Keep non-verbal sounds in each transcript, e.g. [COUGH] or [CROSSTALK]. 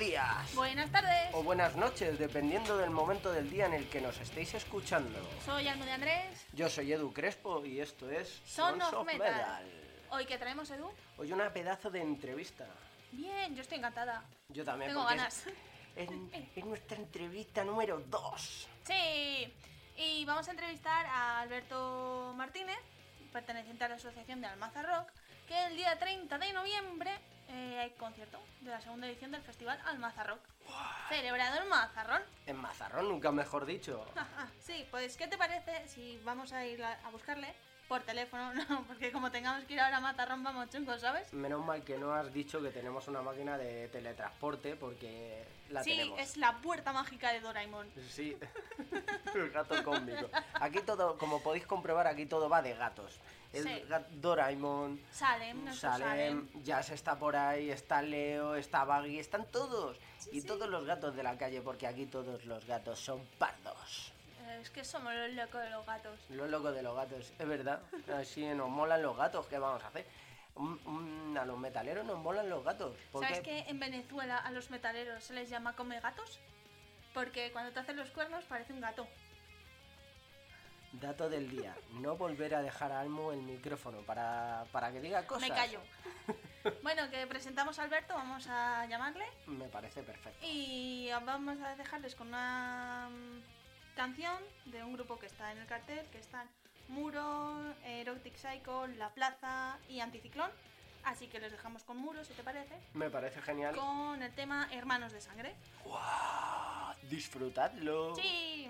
Días. Buenas tardes. O buenas noches, dependiendo del momento del día en el que nos estéis escuchando. Soy Almo de Andrés. Yo soy Edu Crespo y esto es Son of Metal. Hoy que traemos, Edu. Hoy una pedazo de entrevista. Bien, yo estoy encantada. Yo también. Tengo porque ganas. Es, es- [LAUGHS] es nuestra entrevista número 2. Sí. Y vamos a entrevistar a Alberto Martínez, perteneciente a la Asociación de Almaza Rock, que el día 30 de noviembre eh, hay concierto de la segunda edición del Festival Almaza Rock. Celebrado en Mazarrón. En Mazarrón, nunca mejor dicho. [LAUGHS] sí, pues ¿qué te parece si vamos a ir a buscarle por teléfono? [LAUGHS] No, porque como tengamos que ir ahora a Mazarrón vamos chungos, ¿sabes? Menos mal que no has dicho que tenemos una máquina de teletransporte porque la sí, tenemos. es la puerta mágica de Doraemon. Sí, [LAUGHS] el gato cómico. Aquí todo, como podéis comprobar, aquí todo va de gatos. El Sí. Doraemon, Salem, Salem. Salem, Jazz está por ahí, está Leo, está Baggy, están todos. y sí. todos los gatos de la calle, porque aquí todos los gatos son pardos. Es que somos los locos de los gatos. Lo loco de los gatos, es verdad. Así nos molan los gatos, ¿qué vamos a hacer? A los metaleros nos molan los gatos. ¿Por ¿Sabes qué? que en Venezuela a los metaleros se les llama come gatos? Porque cuando te hacen los cuernos parece un gato. Dato del día, no volver a dejar a Almo el micrófono para, para que diga cosas. Me callo. bueno, que presentamos a Alberto, vamos a llamarle. Me parece perfecto. Y vamos a dejarles con una canción de un grupo que está en el cartel, que están Muro, Erotic Psycho, La Plaza y Anticiclón. Así que les dejamos con Muro, si te parece, Me parece genial. con el tema Hermanos de Sangre. ¡Guau! Disfrutadlo. Sí.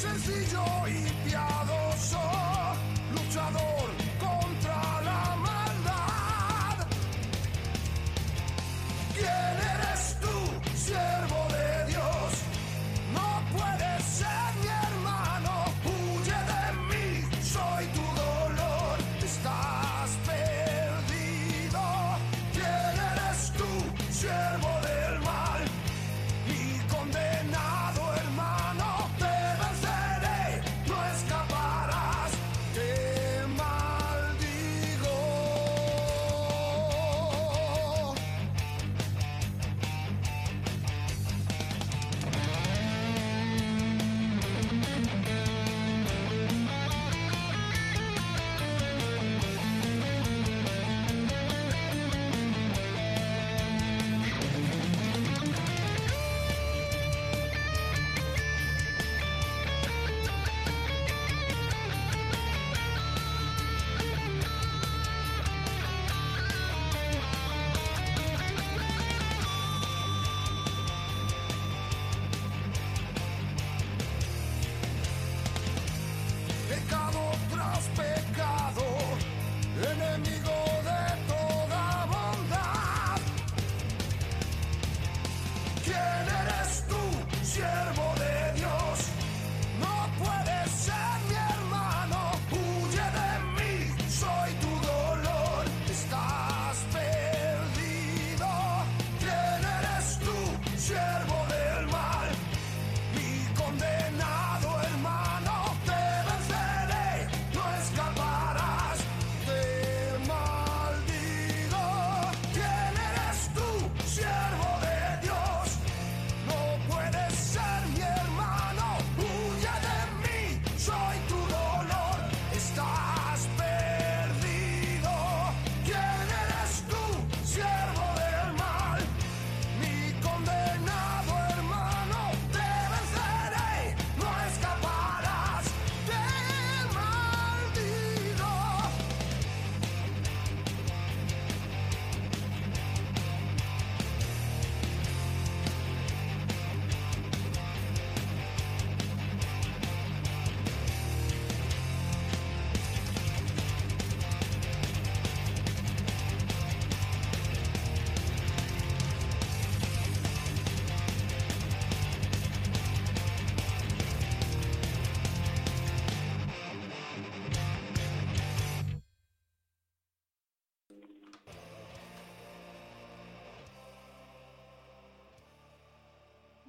Sencillo y piadoso, luchador